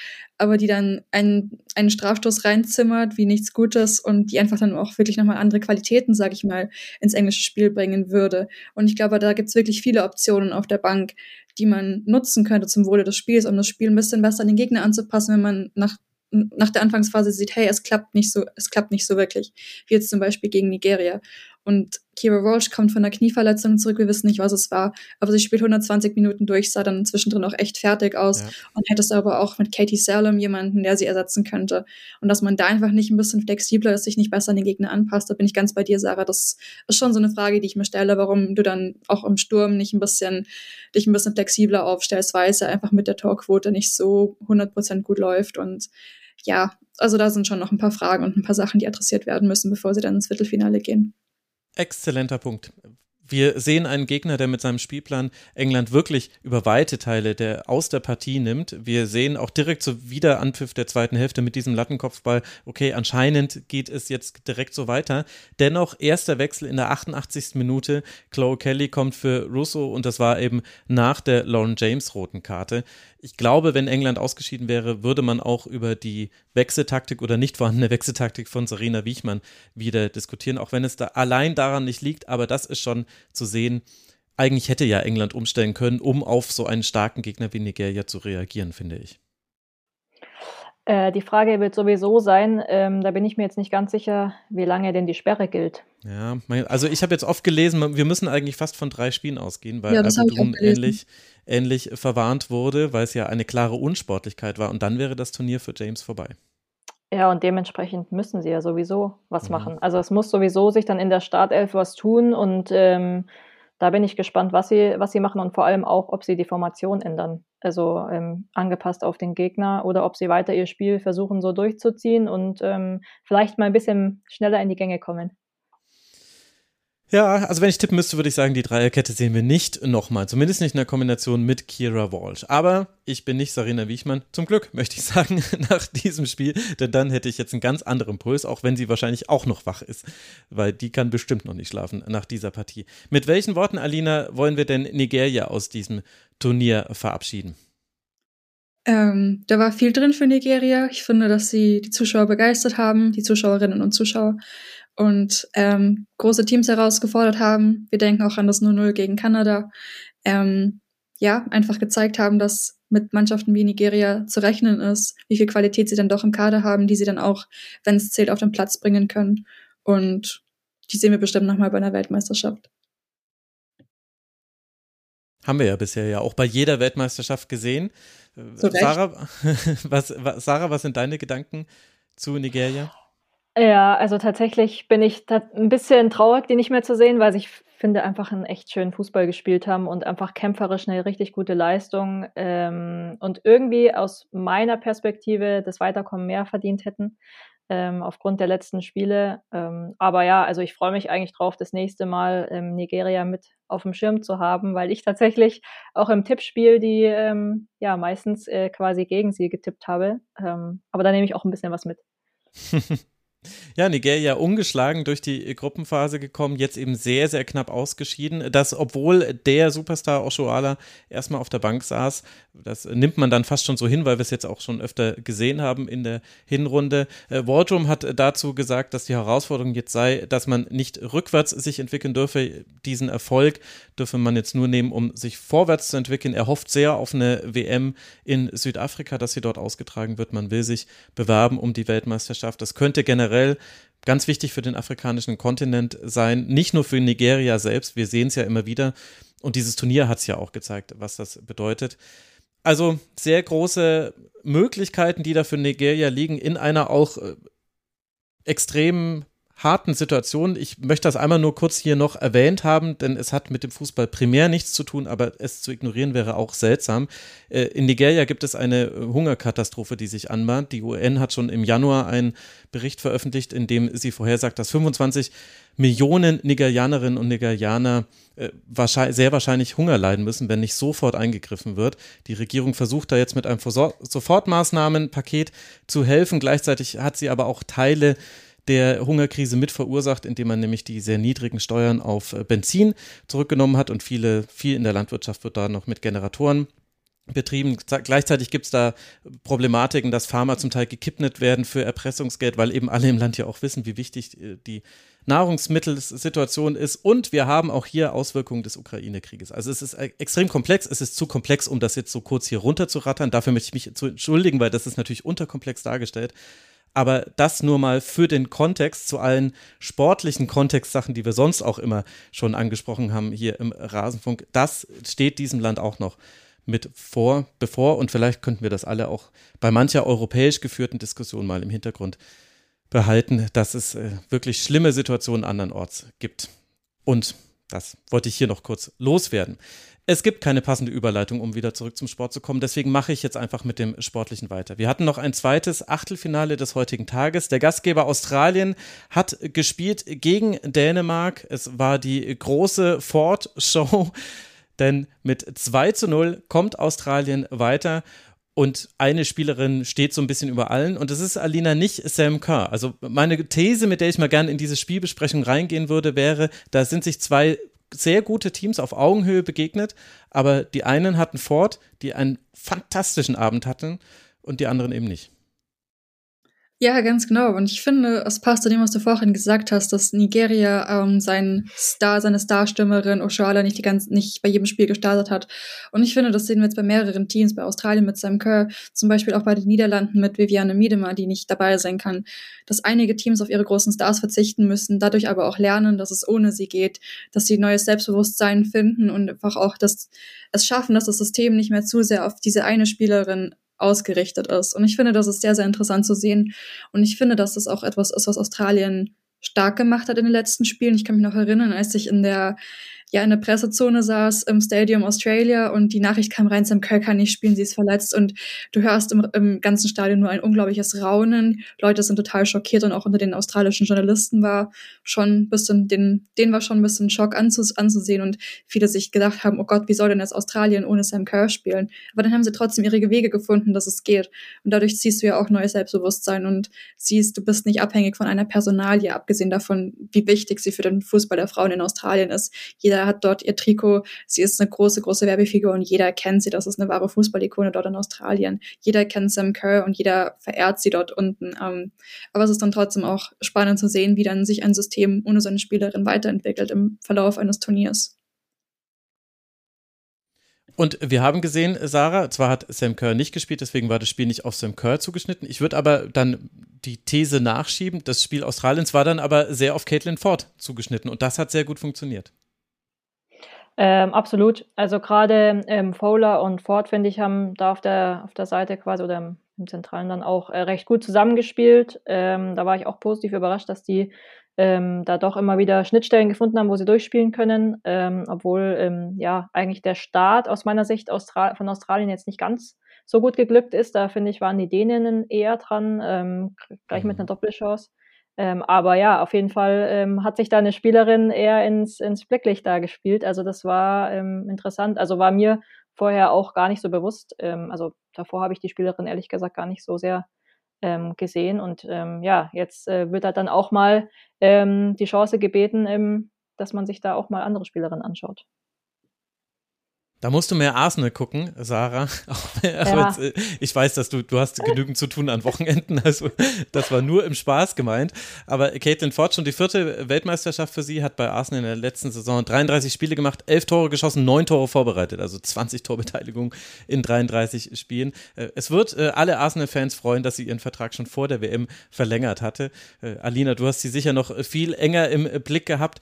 aber die dann einen, einen Strafstoß reinzimmert wie nichts Gutes und die einfach dann auch wirklich nochmal andere Qualitäten, sag ich mal, ins englische Spiel bringen würde. Und ich glaube, da gibt's wirklich viele Optionen auf der Bank, die man nutzen könnte zum Wohle des Spiels, um das Spiel ein bisschen besser an den Gegner anzupassen, wenn man nach nach der Anfangsphase sieht, hey, es klappt nicht so, es klappt nicht so wirklich, wie jetzt zum Beispiel gegen Nigeria. Und Kira Walsh kommt von einer Knieverletzung zurück, wir wissen nicht, was es war, aber sie spielt 120 Minuten durch, sah dann zwischendrin auch echt fertig aus ja. und hättest aber auch mit Katie Salem jemanden, der sie ersetzen könnte. Und dass man da einfach nicht ein bisschen flexibler ist, sich nicht besser an den Gegner anpasst, da bin ich ganz bei dir, Sarah. Das ist schon so eine Frage, die ich mir stelle, warum du dann auch im Sturm nicht ein bisschen, dich ein bisschen flexibler aufstellst, weil es ja einfach mit der Torquote nicht so 100% gut läuft und ja, also da sind schon noch ein paar Fragen und ein paar Sachen, die adressiert werden müssen, bevor sie dann ins Viertelfinale gehen. Exzellenter Punkt. Wir sehen einen Gegner, der mit seinem Spielplan England wirklich über weite Teile der, aus der Partie nimmt. Wir sehen auch direkt zu Wiederanpfiff der zweiten Hälfte mit diesem Lattenkopfball, okay, anscheinend geht es jetzt direkt so weiter. Dennoch erster Wechsel in der 88. Minute. Chloe Kelly kommt für Russo und das war eben nach der Lauren James roten Karte ich glaube, wenn England ausgeschieden wäre, würde man auch über die Wechseltaktik oder nicht vorhandene Wechseltaktik von Serena Wiechmann wieder diskutieren, auch wenn es da allein daran nicht liegt. Aber das ist schon zu sehen. Eigentlich hätte ja England umstellen können, um auf so einen starken Gegner wie Nigeria zu reagieren, finde ich. Äh, die Frage wird sowieso sein, ähm, da bin ich mir jetzt nicht ganz sicher, wie lange denn die Sperre gilt. Ja, also ich habe jetzt oft gelesen, wir müssen eigentlich fast von drei Spielen ausgehen, weil ja, Abidrum ähnlich, ähnlich verwarnt wurde, weil es ja eine klare Unsportlichkeit war und dann wäre das Turnier für James vorbei. Ja, und dementsprechend müssen sie ja sowieso was mhm. machen. Also es muss sowieso sich dann in der Startelf was tun und ähm, da bin ich gespannt, was sie, was sie machen und vor allem auch, ob sie die Formation ändern. Also ähm, angepasst auf den Gegner oder ob sie weiter ihr Spiel versuchen so durchzuziehen und ähm, vielleicht mal ein bisschen schneller in die Gänge kommen. Ja, also wenn ich tippen müsste, würde ich sagen, die Dreierkette sehen wir nicht nochmal. Zumindest nicht in der Kombination mit Kira Walsh. Aber ich bin nicht Sarina Wiechmann. Zum Glück, möchte ich sagen, nach diesem Spiel. Denn dann hätte ich jetzt einen ganz anderen Puls, auch wenn sie wahrscheinlich auch noch wach ist. Weil die kann bestimmt noch nicht schlafen nach dieser Partie. Mit welchen Worten, Alina, wollen wir denn Nigeria aus diesem Turnier verabschieden? Ähm, da war viel drin für Nigeria. Ich finde, dass sie die Zuschauer begeistert haben, die Zuschauerinnen und Zuschauer und ähm, große Teams herausgefordert haben. Wir denken auch an das 0-0 gegen Kanada. Ähm, ja, einfach gezeigt haben, dass mit Mannschaften wie Nigeria zu rechnen ist, wie viel Qualität sie dann doch im Kader haben, die sie dann auch, wenn es zählt, auf den Platz bringen können. Und die sehen wir bestimmt nochmal bei einer Weltmeisterschaft. Haben wir ja bisher ja auch bei jeder Weltmeisterschaft gesehen. Sarah, was, was, Sarah, was sind deine Gedanken zu Nigeria? Ja, also tatsächlich bin ich ein bisschen traurig, die nicht mehr zu sehen, weil ich finde, einfach einen echt schönen Fußball gespielt haben und einfach kämpferisch eine richtig gute Leistung ähm, und irgendwie aus meiner Perspektive das Weiterkommen mehr verdient hätten ähm, aufgrund der letzten Spiele. Ähm, aber ja, also ich freue mich eigentlich drauf, das nächste Mal ähm, Nigeria mit auf dem Schirm zu haben, weil ich tatsächlich auch im Tippspiel die ähm, ja meistens äh, quasi gegen sie getippt habe. Ähm, aber da nehme ich auch ein bisschen was mit. Ja, Nigeria ungeschlagen durch die Gruppenphase gekommen, jetzt eben sehr, sehr knapp ausgeschieden. Das, obwohl der Superstar Oshoala erstmal auf der Bank saß, das nimmt man dann fast schon so hin, weil wir es jetzt auch schon öfter gesehen haben in der Hinrunde. Äh, Wardrum hat dazu gesagt, dass die Herausforderung jetzt sei, dass man nicht rückwärts sich entwickeln dürfe. Diesen Erfolg dürfe man jetzt nur nehmen, um sich vorwärts zu entwickeln. Er hofft sehr auf eine WM in Südafrika, dass sie dort ausgetragen wird. Man will sich bewerben um die Weltmeisterschaft. Das könnte generell generell ganz wichtig für den afrikanischen Kontinent sein, nicht nur für Nigeria selbst, wir sehen es ja immer wieder und dieses Turnier hat es ja auch gezeigt, was das bedeutet. Also sehr große Möglichkeiten, die da für Nigeria liegen, in einer auch äh, extremen harten Situation. Ich möchte das einmal nur kurz hier noch erwähnt haben, denn es hat mit dem Fußball primär nichts zu tun, aber es zu ignorieren wäre auch seltsam. Äh, in Nigeria gibt es eine Hungerkatastrophe, die sich anbahnt. Die UN hat schon im Januar einen Bericht veröffentlicht, in dem sie vorhersagt, dass 25 Millionen Nigerianerinnen und Nigerianer äh, sehr wahrscheinlich Hunger leiden müssen, wenn nicht sofort eingegriffen wird. Die Regierung versucht da jetzt mit einem Sofortmaßnahmenpaket zu helfen. Gleichzeitig hat sie aber auch Teile der Hungerkrise mit verursacht, indem man nämlich die sehr niedrigen Steuern auf äh, Benzin zurückgenommen hat und viele, viel in der Landwirtschaft wird da noch mit Generatoren betrieben. Gleichzeitig gibt es da Problematiken, dass Farmer zum Teil gekippnet werden für Erpressungsgeld, weil eben alle im Land ja auch wissen, wie wichtig äh, die Nahrungsmittelsituation ist. Und wir haben auch hier Auswirkungen des Ukraine-Krieges. Also es ist äh, extrem komplex. Es ist zu komplex, um das jetzt so kurz hier runterzurattern. Dafür möchte ich mich zu entschuldigen, weil das ist natürlich unterkomplex dargestellt. Aber das nur mal für den Kontext zu allen sportlichen Kontextsachen, die wir sonst auch immer schon angesprochen haben hier im Rasenfunk. Das steht diesem Land auch noch mit vor, bevor. Und vielleicht könnten wir das alle auch bei mancher europäisch geführten Diskussion mal im Hintergrund behalten, dass es äh, wirklich schlimme Situationen andernorts gibt. Und Das wollte ich hier noch kurz loswerden. Es gibt keine passende Überleitung, um wieder zurück zum Sport zu kommen. Deswegen mache ich jetzt einfach mit dem Sportlichen weiter. Wir hatten noch ein zweites Achtelfinale des heutigen Tages. Der Gastgeber Australien hat gespielt gegen Dänemark. Es war die große Ford-Show, denn mit 2 zu 0 kommt Australien weiter. Und eine Spielerin steht so ein bisschen über allen und das ist Alina nicht Sam Kerr. Also meine These, mit der ich mal gerne in diese Spielbesprechung reingehen würde, wäre, da sind sich zwei sehr gute Teams auf Augenhöhe begegnet, aber die einen hatten Ford, die einen fantastischen Abend hatten und die anderen eben nicht. Ja, ganz genau. Und ich finde, es passt zu dem, was du vorhin gesagt hast, dass Nigeria ähm, seinen Star, seine Starstürmerin Oshoala nicht die ganze, nicht bei jedem Spiel gestartet hat. Und ich finde, das sehen wir jetzt bei mehreren Teams, bei Australien mit Sam Kerr, zum Beispiel auch bei den Niederlanden mit Viviane Miedema, die nicht dabei sein kann, dass einige Teams auf ihre großen Stars verzichten müssen, dadurch aber auch lernen, dass es ohne sie geht, dass sie neues Selbstbewusstsein finden und einfach auch das, es schaffen, dass das System nicht mehr zu sehr auf diese eine Spielerin ausgerichtet ist. Und ich finde, das ist sehr, sehr interessant zu sehen. Und ich finde, dass das auch etwas ist, was Australien stark gemacht hat in den letzten Spielen. Ich kann mich noch erinnern, als ich in der ja in der Pressezone saß im Stadium Australia und die Nachricht kam rein, Sam Kerr kann nicht spielen, sie ist verletzt und du hörst im, im ganzen Stadion nur ein unglaubliches Raunen. Leute sind total schockiert und auch unter den australischen Journalisten war schon ein bisschen, den, denen war schon ein bisschen Schock anzus, anzusehen und viele sich gedacht haben, oh Gott, wie soll denn jetzt Australien ohne Sam Kerr spielen? Aber dann haben sie trotzdem ihre Wege gefunden, dass es geht. Und dadurch ziehst du ja auch neues Selbstbewusstsein und siehst, du bist nicht abhängig von einer Personalie, abgesehen davon, wie wichtig sie für den Fußball der Frauen in Australien ist. Jeder hat dort ihr Trikot. Sie ist eine große, große Werbefigur und jeder kennt sie. Das ist eine wahre Fußballikone dort in Australien. Jeder kennt Sam Kerr und jeder verehrt sie dort unten. Ähm, aber es ist dann trotzdem auch spannend zu sehen, wie dann sich ein System ohne so eine Spielerin weiterentwickelt im Verlauf eines Turniers. Und wir haben gesehen, Sarah, zwar hat Sam Kerr nicht gespielt, deswegen war das Spiel nicht auf Sam Kerr zugeschnitten. Ich würde aber dann die These nachschieben, das Spiel Australiens war dann aber sehr auf Caitlin Ford zugeschnitten und das hat sehr gut funktioniert. Ähm, absolut. Also gerade ähm, Fowler und Ford, finde ich, haben da auf der, auf der Seite quasi oder im, im Zentralen dann auch äh, recht gut zusammengespielt. Ähm, da war ich auch positiv überrascht, dass die ähm, da doch immer wieder Schnittstellen gefunden haben, wo sie durchspielen können, ähm, obwohl ähm, ja eigentlich der Start aus meiner Sicht Austral von Australien jetzt nicht ganz so gut geglückt ist. Da finde ich, waren die Däninnen eher dran, gleich mit mhm. einer Doppelchance. Ähm, aber ja, auf jeden Fall ähm, hat sich da eine Spielerin eher ins, ins Blicklicht da gespielt. Also das war ähm, interessant. Also war mir vorher auch gar nicht so bewusst. Ähm, also davor habe ich die Spielerin ehrlich gesagt gar nicht so sehr ähm, gesehen. Und ähm, ja, jetzt äh, wird da dann auch mal die Chance gebeten, dass man sich da auch mal andere Spielerinnen anschaut. Da musst du mehr Arsenal gucken, Sarah. Ja. Äh, ich weiß, dass du, du hast genügend zu tun an Wochenenden, also das war nur im Spaß gemeint. Aber Caitlin Ford, schon die vierte Weltmeisterschaft für sie, hat bei Arsenal in der letzten Saison 33 Spiele gemacht, 11 Tore geschossen, 9 Tore vorbereitet, also 20 Torbeteiligung in 33 Spielen. Äh, es wird äh, alle Arsenal-Fans freuen, dass sie ihren Vertrag schon vor der WM verlängert hatte. Alina, du hast sie sicher noch viel enger im Blick gehabt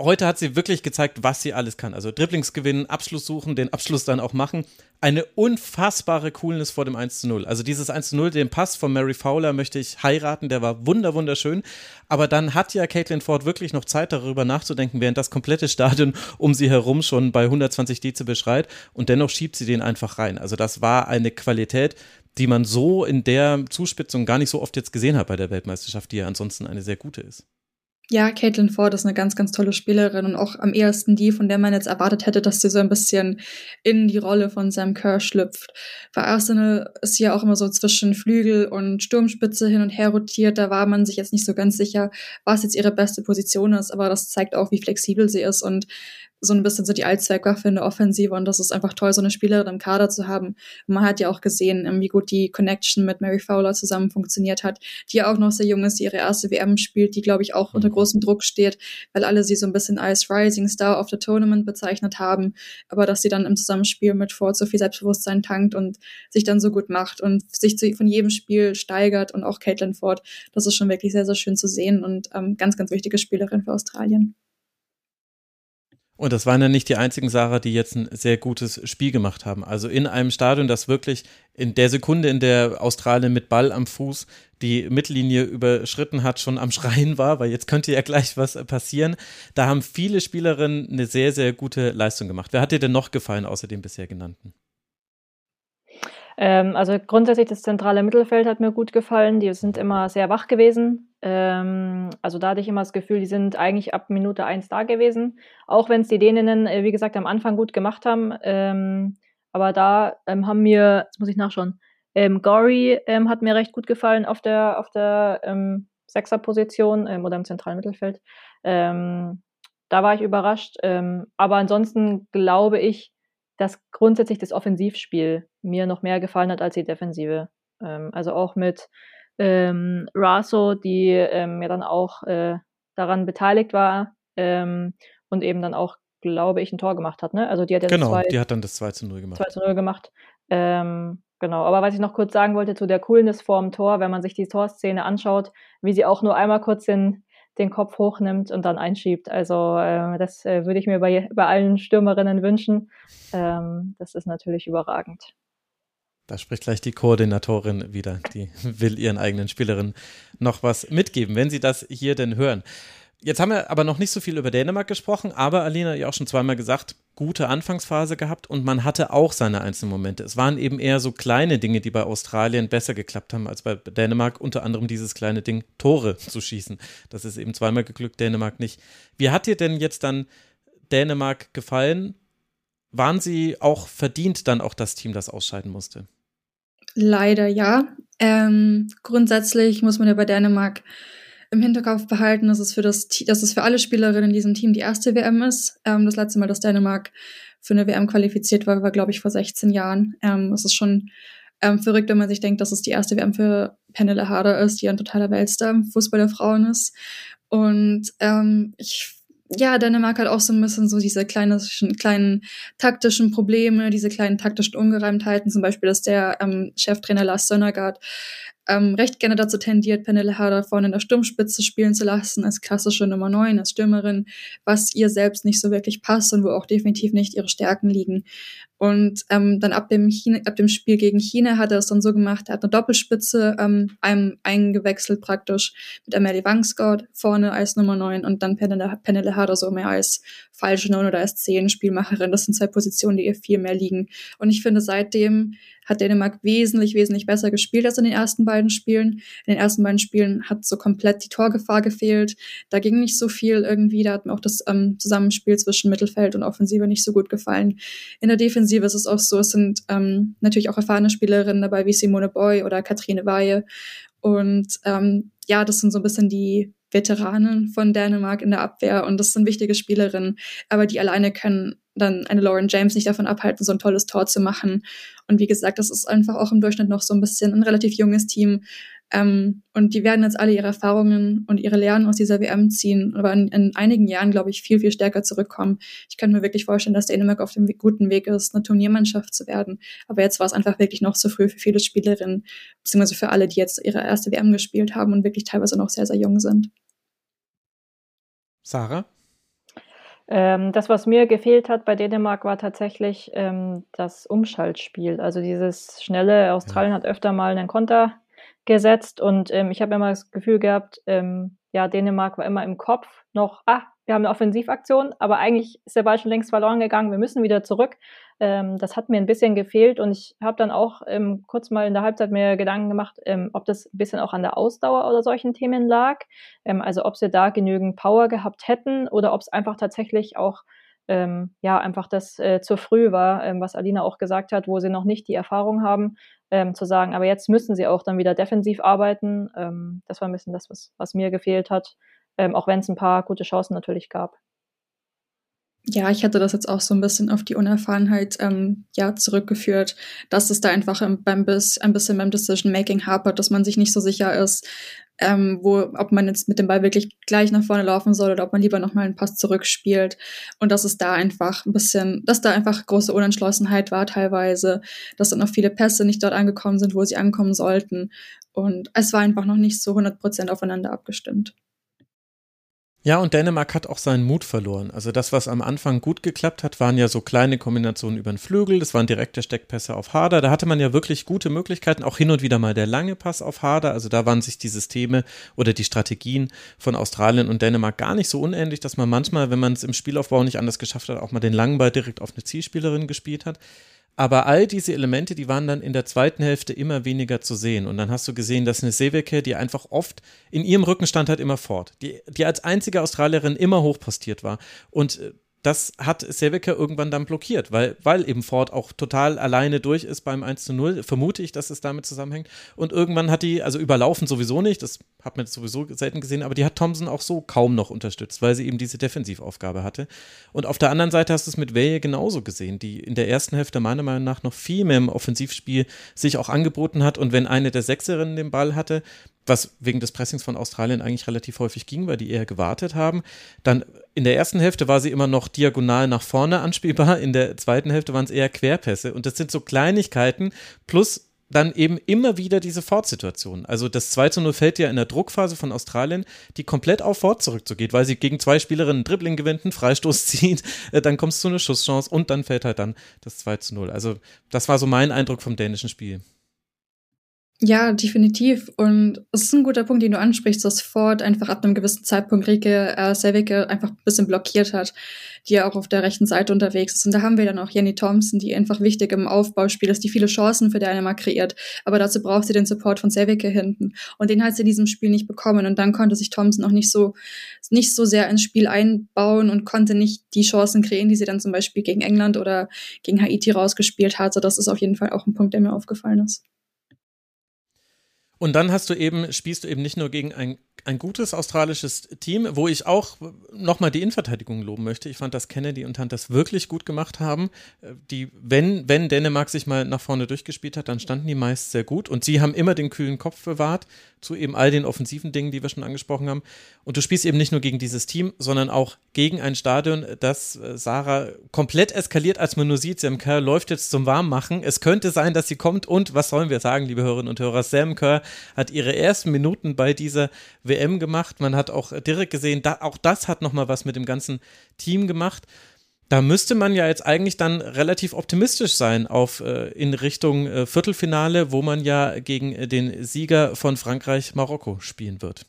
heute hat sie wirklich gezeigt, was sie alles kann. Also Dribblings gewinnen, Abschluss suchen, den Abschluss dann auch machen. Eine unfassbare Coolness vor dem 1 zu 0. Also dieses 1 zu 0, den Pass von Mary Fowler möchte ich heiraten, der war wunder wunderschön. Aber dann hat ja Caitlin Ford wirklich noch Zeit darüber nachzudenken, während das komplette Stadion um sie herum schon bei 120 Dezibel schreit und dennoch schiebt sie den einfach rein. Also das war eine Qualität, die man so in der Zuspitzung gar nicht so oft jetzt gesehen hat bei der Weltmeisterschaft, die ja ansonsten eine sehr gute ist. Ja, Caitlin Ford ist eine ganz, ganz tolle Spielerin und auch am ehesten die, von der man jetzt erwartet hätte, dass sie so ein bisschen in die Rolle von Sam Kerr schlüpft. Bei Arsenal ist sie ja auch immer so zwischen Flügel und Sturmspitze hin und her rotiert. Da war man sich jetzt nicht so ganz sicher, was jetzt ihre beste Position ist, aber das zeigt auch, wie flexibel sie ist und so ein bisschen so die Allzweckwaffe in der Offensive und das ist einfach toll, so eine Spielerin im Kader zu haben. Und man hat ja auch gesehen, ähm, wie gut die Connection mit Mary Fowler zusammen funktioniert hat, die ja auch noch sehr jung ist, die ihre erste WM spielt, die, glaube ich, auch unter mhm. großem Druck steht, weil alle sie so ein bisschen als Rising Star of the Tournament bezeichnet haben, aber dass sie dann im Zusammenspiel mit Ford so viel Selbstbewusstsein tankt und sich dann so gut macht und sich zu, von jedem Spiel steigert und auch Caitlin Ford, das ist schon wirklich sehr, sehr schön zu sehen und ähm, ganz, ganz wichtige Spielerin für Australien. Und das waren ja nicht die einzigen Sarah, die jetzt ein sehr gutes Spiel gemacht haben. Also in einem Stadion, das wirklich in der Sekunde, in der Australien mit Ball am Fuß die Mittellinie überschritten hat, schon am Schreien war, weil jetzt könnte ja gleich was passieren. Da haben viele Spielerinnen eine sehr, sehr gute Leistung gemacht. Wer hat dir denn noch gefallen, außer den bisher genannten? Ähm, also grundsätzlich das zentrale Mittelfeld hat mir gut gefallen. Die sind immer sehr wach gewesen. Ähm, also da hatte ich immer das Gefühl, die sind eigentlich ab Minute 1 da gewesen. Auch wenn es die Däninnen, äh, wie gesagt, am Anfang gut gemacht haben. Ähm, aber da ähm, haben mir, jetzt muss ich nachschauen, ähm, Gory ähm, hat mir recht gut gefallen auf der, auf der ähm, Sechser-Position oder im zentralen Mittelfeld. Da war ich überrascht. Aber ansonsten glaube ich, dass grundsätzlich das Offensivspiel mir noch mehr gefallen hat als die Defensive. Ähm, also auch mit ähm, Raso, die ähm, ja dann auch äh, daran beteiligt war ähm, und eben dann auch, glaube ich, ein Tor gemacht hat. Ne? Also die hat ja genau, zwei, die hat dann das 2 zu 0 gemacht. 2 zu 0 gemacht. Ähm, genau, aber was ich noch kurz sagen wollte zu der Coolness vorm Tor, wenn man sich die Torszene anschaut, wie sie auch nur einmal kurz den den Kopf hochnimmt und dann einschiebt. Also äh, das äh, würde ich mir bei, bei allen Stürmerinnen wünschen. Ähm, das ist natürlich überragend. Da spricht gleich die Koordinatorin wieder. Die will ihren eigenen Spielerinnen noch was mitgeben, wenn sie das hier denn hören. Jetzt haben wir aber noch nicht so viel über Dänemark gesprochen, aber Alina ja auch schon zweimal gesagt, gute Anfangsphase gehabt und man hatte auch seine einzelnen Momente. Es waren eben eher so kleine Dinge, die bei Australien besser geklappt haben als bei Dänemark, unter anderem dieses kleine Ding, Tore zu schießen. Das ist eben zweimal geglückt, Dänemark nicht. Wie hat dir denn jetzt dann Dänemark gefallen? Waren sie auch verdient dann auch das Team, das ausscheiden musste? Leider ja. Ähm, grundsätzlich muss man ja bei Dänemark im Hinterkopf behalten, dass es für das, dass es für alle Spielerinnen in diesem Team die erste WM ist. Ähm, das letzte Mal, dass Dänemark für eine WM qualifiziert war, war, glaube ich, vor 16 Jahren. Ähm, es ist schon ähm, verrückt, wenn man sich denkt, dass es die erste WM für Pernille Harder ist, die ein totaler Weltstar im Fußball der Frauen ist. Und ähm, ich ja, Dänemark hat auch so ein bisschen so diese kleinen, kleinen taktischen Probleme, diese kleinen taktischen Ungereimtheiten, zum Beispiel, dass der ähm, Cheftrainer Lars Sönnergaard ähm, recht gerne dazu tendiert, Pernille Harder vorne in der Sturmspitze spielen zu lassen, als klassische Nummer 9, als Stürmerin, was ihr selbst nicht so wirklich passt und wo auch definitiv nicht ihre Stärken liegen. Und ähm, dann ab dem, China, ab dem Spiel gegen China hat er es dann so gemacht, er hat eine Doppelspitze ähm, einem eingewechselt praktisch mit Amelie Vangsgaard vorne als Nummer 9 und dann Pernille, Pernille Harder so mehr als falsche 9 oder als 10 Spielmacherin. Das sind zwei Positionen, die ihr viel mehr liegen. Und ich finde, seitdem hat Dänemark wesentlich, wesentlich besser gespielt als in den ersten beiden Spielen. In den ersten beiden Spielen hat so komplett die Torgefahr gefehlt. Da ging nicht so viel irgendwie. Da hat mir auch das ähm, Zusammenspiel zwischen Mittelfeld und Offensive nicht so gut gefallen. In der Defensive ist es auch so, es sind ähm, natürlich auch erfahrene Spielerinnen dabei wie Simone Boy oder Katrine Weihe. Und ähm, ja, das sind so ein bisschen die Veteranen von Dänemark in der Abwehr und das sind wichtige Spielerinnen, aber die alleine können dann eine Lauren James nicht davon abhalten, so ein tolles Tor zu machen. Und wie gesagt, das ist einfach auch im Durchschnitt noch so ein bisschen ein relativ junges Team. Ähm, und die werden jetzt alle ihre Erfahrungen und ihre Lernen aus dieser WM ziehen, aber in, in einigen Jahren, glaube ich, viel, viel stärker zurückkommen. Ich kann mir wirklich vorstellen, dass Dänemark auf dem guten Weg ist, eine Turniermannschaft zu werden. Aber jetzt war es einfach wirklich noch zu früh für viele Spielerinnen, beziehungsweise für alle, die jetzt ihre erste WM gespielt haben und wirklich teilweise noch sehr, sehr jung sind. Sarah? Ähm, das, was mir gefehlt hat bei Dänemark, war tatsächlich ähm, das Umschaltspiel. Also dieses schnelle, Australien ja. hat öfter mal einen Konter gesetzt und ähm, ich habe immer das Gefühl gehabt, ähm, ja, Dänemark war immer im Kopf noch, ah, wir haben eine Offensivaktion, aber eigentlich ist der Ball schon längst verloren gegangen, wir müssen wieder zurück. Ähm, das hat mir ein bisschen gefehlt und ich habe dann auch ähm, kurz mal in der Halbzeit mir Gedanken gemacht, ähm, ob das ein bisschen auch an der Ausdauer oder solchen Themen lag. Ähm, also ob sie da genügend Power gehabt hätten oder ob es einfach tatsächlich auch ähm, ja einfach das äh, zu früh war, ähm, was Alina auch gesagt hat, wo sie noch nicht die Erfahrung haben, zu sagen, aber jetzt müssen sie auch dann wieder defensiv arbeiten. das war ein bisschen das, was, was mir gefehlt hat auch wenn es ein paar gute Chancen natürlich gab. Ja, ich hätte das jetzt auch so ein bisschen auf die Unerfahrenheit ähm, ja zurückgeführt, dass es da einfach beim Biss, ein bisschen beim Decision Making hapert, dass man sich nicht so sicher ist, ähm, wo, ob man jetzt mit dem Ball wirklich gleich nach vorne laufen soll oder ob man lieber nochmal einen Pass zurückspielt. Und dass es da einfach ein bisschen, dass da einfach große Unentschlossenheit war teilweise, dass dann noch viele Pässe nicht dort angekommen sind, wo sie ankommen sollten. Und es war einfach noch nicht so 100% aufeinander abgestimmt. Ja, und Dänemark hat auch seinen Mut verloren. Also das, was am Anfang gut geklappt hat, waren ja so kleine Kombinationen über den Flügel, das waren direkte Steckpässe auf Harder. Da hatte man ja wirklich gute Möglichkeiten, auch hin und wieder mal der lange Pass auf Harder. Also da waren sich die Systeme oder die Strategien von Australien und Dänemark gar nicht so unähnlich, dass man manchmal, wenn man es im Spielaufbau nicht anders geschafft hat, auch mal den langen Ball direkt auf eine Zielspielerin gespielt hat. Aber all diese Elemente, die waren dann in der zweiten Hälfte immer weniger zu sehen. Und dann hast du gesehen, dass eine Seveke, die einfach oft in ihrem Rücken stand halt immer fort, die, die als einzige Australierin immer hochpostiert war. Und äh, das hat Seveke irgendwann dann blockiert, weil, weil eben Ford auch total alleine durch ist beim 1 zu 0, vermute ich, dass es damit zusammenhängt. Und irgendwann hat die, also überlaufen sowieso nicht, das hat man sowieso selten gesehen, aber die hat Thompson auch so kaum noch unterstützt, weil sie eben diese Defensivaufgabe hatte. Und auf der anderen Seite hast du es mit Wehe genauso gesehen, die in der ersten Hälfte meiner Meinung nach noch viel mehr im Offensivspiel sich auch angeboten hat. Und wenn eine der Sechserinnen den Ball hatte, was wegen des Pressings von Australien eigentlich relativ häufig ging, weil die eher gewartet haben. Dann in der ersten Hälfte war sie immer noch diagonal nach vorne anspielbar, in der zweiten Hälfte waren es eher Querpässe. Und das sind so Kleinigkeiten plus dann eben immer wieder diese Fortsituationen. Also das 2 zu 0 fällt ja in der Druckphase von Australien, die komplett auf Fort zurückzugeht, weil sie gegen zwei Spielerinnen einen Dribbling gewinnt, einen Freistoß zieht, äh, dann kommst du zu einer Schusschance und dann fällt halt dann das 2 zu 0. Also das war so mein Eindruck vom dänischen Spiel. Ja, definitiv. Und es ist ein guter Punkt, den du ansprichst, dass Ford einfach ab einem gewissen Zeitpunkt Rike äh, Sevicke einfach ein bisschen blockiert hat, die ja auch auf der rechten Seite unterwegs ist. Und da haben wir dann auch Jenny Thompson, die einfach wichtig im Aufbauspiel ist, die viele Chancen für Dänemark kreiert. Aber dazu braucht sie den Support von Sevicke hinten. Und den hat sie in diesem Spiel nicht bekommen. Und dann konnte sich Thompson auch nicht so, nicht so sehr ins Spiel einbauen und konnte nicht die Chancen kreieren, die sie dann zum Beispiel gegen England oder gegen Haiti rausgespielt hat. So, das ist auf jeden Fall auch ein Punkt, der mir aufgefallen ist. Und dann hast du eben, spielst du eben nicht nur gegen ein ein gutes australisches Team, wo ich auch nochmal die Innenverteidigung loben möchte. Ich fand, dass Kennedy und Hunt das wirklich gut gemacht haben. Die, wenn, wenn Dänemark sich mal nach vorne durchgespielt hat, dann standen die meist sehr gut und sie haben immer den kühlen Kopf bewahrt zu eben all den offensiven Dingen, die wir schon angesprochen haben. Und du spielst eben nicht nur gegen dieses Team, sondern auch gegen ein Stadion, das äh, Sarah komplett eskaliert, als man nur sieht, Sam Kerr läuft jetzt zum Warmmachen. Es könnte sein, dass sie kommt und was sollen wir sagen, liebe Hörerinnen und Hörer, Sam Kerr hat ihre ersten Minuten bei dieser WM gemacht. Man hat auch direkt gesehen, da, auch das hat nochmal was mit dem ganzen Team gemacht. Da müsste man ja jetzt eigentlich dann relativ optimistisch sein auf äh, in Richtung äh, Viertelfinale, wo man ja gegen äh, den Sieger von Frankreich Marokko spielen wird.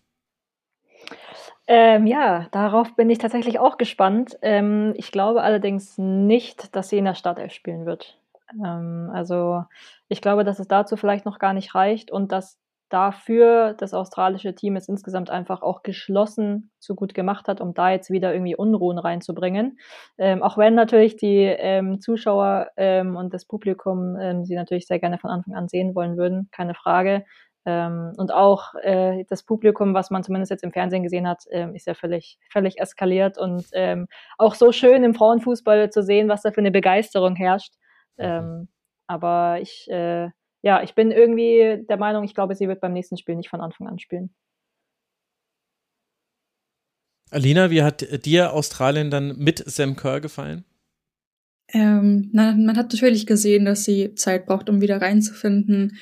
Ähm, ja, darauf bin ich tatsächlich auch gespannt. Ähm, ich glaube allerdings nicht, dass sie in der Startelf spielen wird. Ähm, also ich glaube, dass es dazu vielleicht noch gar nicht reicht und dass dafür das australische Team es insgesamt einfach auch geschlossen so gut gemacht hat, um da jetzt wieder irgendwie Unruhen reinzubringen. Ähm, auch wenn natürlich die ähm, Zuschauer ähm, und das Publikum ähm, sie natürlich sehr gerne von Anfang an sehen wollen würden, keine Frage. Ähm, und auch äh, das Publikum, was man zumindest jetzt im Fernsehen gesehen hat, ähm, ist ja völlig, völlig eskaliert und auch so schön im Frauenfußball zu sehen, was da für eine Begeisterung herrscht. Mhm. aber ich äh, ja, ich bin irgendwie der Meinung, ich glaube, sie wird beim nächsten Spiel nicht von Anfang an spielen. Alina, wie hat dir Australien dann mit Sam Kerr gefallen? Ähm, na, man hat natürlich gesehen, dass sie Zeit braucht, um wieder reinzufinden.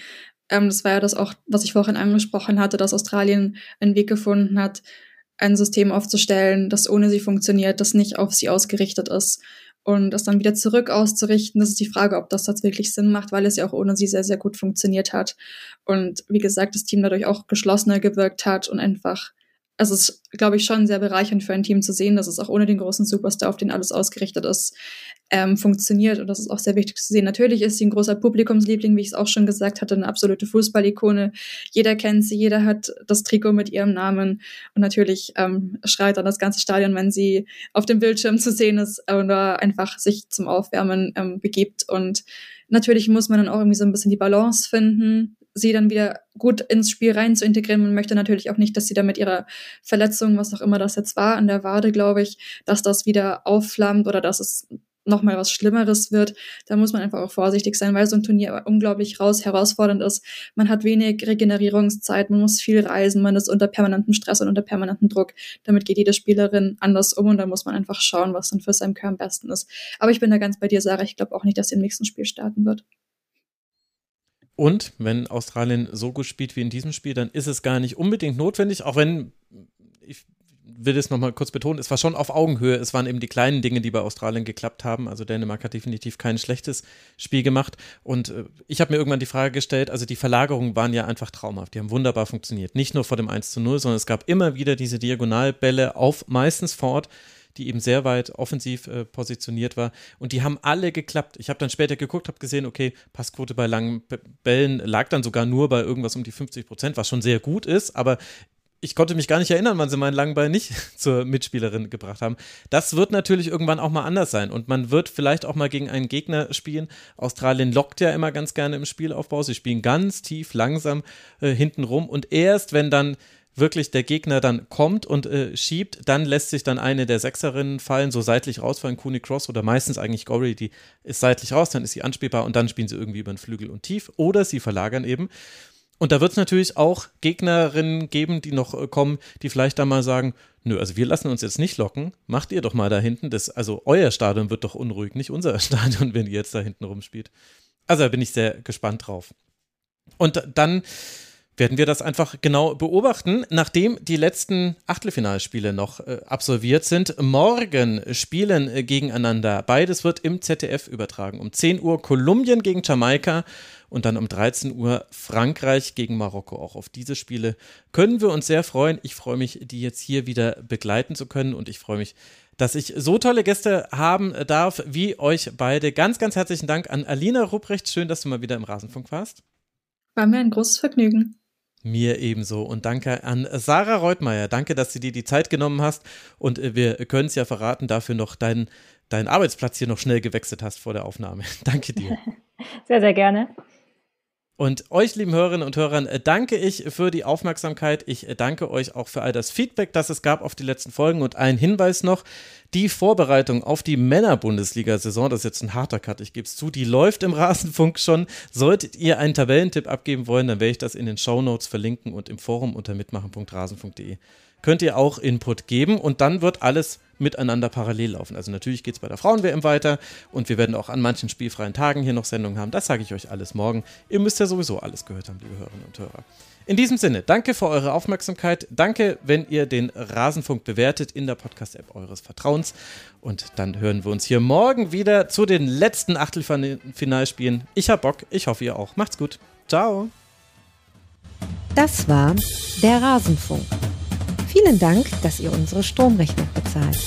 Ähm, das war ja das auch, was ich vorhin angesprochen hatte, dass Australien einen Weg gefunden hat, ein System aufzustellen, das ohne sie funktioniert, das nicht auf sie ausgerichtet ist und das dann wieder zurück auszurichten, das ist die Frage, ob das wirklich Sinn macht, weil es ja auch ohne sie sehr, sehr gut funktioniert hat. Und wie gesagt, das Team dadurch auch geschlossener gewirkt hat und einfach es ist, glaube ich, schon sehr bereichernd für ein Team zu sehen, dass es auch ohne den großen Superstar, auf den alles ausgerichtet ist, ähm, funktioniert. Und das ist auch sehr wichtig zu sehen. Natürlich ist sie ein großer Publikumsliebling, wie ich es auch schon gesagt hatte, eine absolute Fußballikone. Jeder kennt sie, jeder hat das Trikot mit ihrem Namen. Und natürlich ähm, schreit dann das ganze Stadion, wenn sie auf dem Bildschirm zu sehen ist oder einfach sich zum Aufwärmen ähm, begibt. Und natürlich muss man dann auch irgendwie so ein bisschen die Balance finden sie dann wieder gut ins Spiel rein zu integrieren. Man möchte natürlich auch nicht, dass sie da mit ihrer Verletzung, was auch immer das jetzt war, an der Wade, glaube ich, dass das wieder aufflammt oder dass es nochmal was Schlimmeres wird, da muss man einfach auch vorsichtig sein, weil so ein Turnier unglaublich raus herausfordernd ist. Man hat wenig Regenerierungszeit, man muss viel reisen, man ist unter permanentem Stress und unter permanentem Druck. Damit geht jede Spielerin anders um und da muss man einfach schauen, was dann für seinen Körper am besten ist. Aber ich bin da ganz bei dir, Sarah. Ich glaube auch nicht, dass sie im nächsten Spiel starten wird. Und wenn Australien so gut spielt wie in diesem Spiel, dann ist es gar nicht unbedingt notwendig, auch wenn will es nochmal kurz betonen, es war schon auf Augenhöhe. Es waren eben die kleinen Dinge, die bei Australien geklappt haben. Also Dänemark hat definitiv kein schlechtes Spiel gemacht. Und äh, ich habe mir irgendwann die Frage gestellt, also die Verlagerungen waren ja einfach traumhaft. Die haben wunderbar funktioniert. Nicht nur vor dem 1 zu 0, sondern es gab immer wieder diese Diagonalbälle auf meistens Ford die eben sehr weit offensiv äh, positioniert war. Und die haben alle geklappt. Ich habe dann später geguckt, habe gesehen, okay, Passquote bei langen Bällen lag dann sogar nur bei irgendwas um die 50 Prozent, was schon sehr gut ist, aber ich konnte mich gar nicht erinnern, wann sie meinen langen Ball nicht zur Mitspielerin gebracht haben. Das wird natürlich irgendwann auch mal anders sein und man wird vielleicht auch mal gegen einen Gegner spielen. Australien lockt ja immer ganz gerne im Spielaufbau. Sie spielen ganz tief, langsam äh, hinten rum und erst wenn dann wirklich der Gegner dann kommt und äh, schiebt, dann lässt sich dann eine der Sechserinnen fallen, so seitlich rausfallen, Cooney Cross oder meistens eigentlich Gory, die ist seitlich raus, dann ist sie anspielbar und dann spielen sie irgendwie über den Flügel und tief oder sie verlagern eben. Und da wird es natürlich auch Gegnerinnen geben, die noch äh, kommen, die vielleicht dann mal sagen, nö, also wir lassen uns jetzt nicht locken, macht ihr doch mal da hinten, das, also euer Stadion wird doch unruhig, nicht unser Stadion, wenn ihr jetzt da hinten rumspielt. Also da bin ich sehr gespannt drauf. Und dann werden wir das einfach genau beobachten, nachdem die letzten Achtelfinalspiele noch äh, absolviert sind. Morgen spielen äh, gegeneinander. Beides wird im ZDF übertragen. Um 10 Uhr Kolumbien gegen Jamaika und dann um 13 Uhr Frankreich gegen Marokko. Auch auf diese Spiele können wir uns sehr freuen. Ich freue mich, die jetzt hier wieder begleiten zu können und ich freue mich, dass ich so tolle Gäste haben darf wie euch beide. Ganz, ganz herzlichen Dank an Alina Rupprecht. Schön, dass du mal wieder im Rasenfunk warst. War mir ein großes Vergnügen. Mir ebenso. Und danke an Sarah Reutmeier. Danke, dass du dir die Zeit genommen hast. Und äh, wir können es ja verraten, dafür noch deinen, deinen Arbeitsplatz hier noch schnell gewechselt hast vor der Aufnahme. danke dir. Sehr, sehr gerne. Und euch, lieben Hörerinnen und Hörern, äh, danke ich für die Aufmerksamkeit. Ich äh, danke euch auch für all das Feedback, das es gab auf die letzten Folgen. Und ein Hinweis noch: Die Vorbereitung auf die Männer-Bundesliga-Saison, das ist jetzt ein harter Cut, ich gebe es zu, die läuft im Rasenfunk schon. Solltet ihr einen Tabellentipp abgeben wollen, dann werde ich das in den Show Notes verlinken und im Forum unter mitmachen.rasenfunk.de könnt ihr auch Input geben und dann wird alles miteinander parallel laufen. Also natürlich geht es bei der Frauen-WM weiter und wir werden auch an manchen spielfreien Tagen hier noch Sendungen haben. Das sage ich euch alles morgen. Ihr müsst ja sowieso alles gehört haben, liebe Hörerinnen und Hörer. In diesem Sinne, danke für eure Aufmerksamkeit. Danke, wenn ihr den Rasenfunk bewertet in der Podcast-App eures Vertrauens. Und dann hören wir uns hier morgen wieder zu den letzten Achtelfinalspielen. Ich hab Bock, ich hoffe ihr auch. Macht's gut. Ciao. Das war der Rasenfunk. Vielen Dank, dass ihr unsere Stromrechnung bezahlt.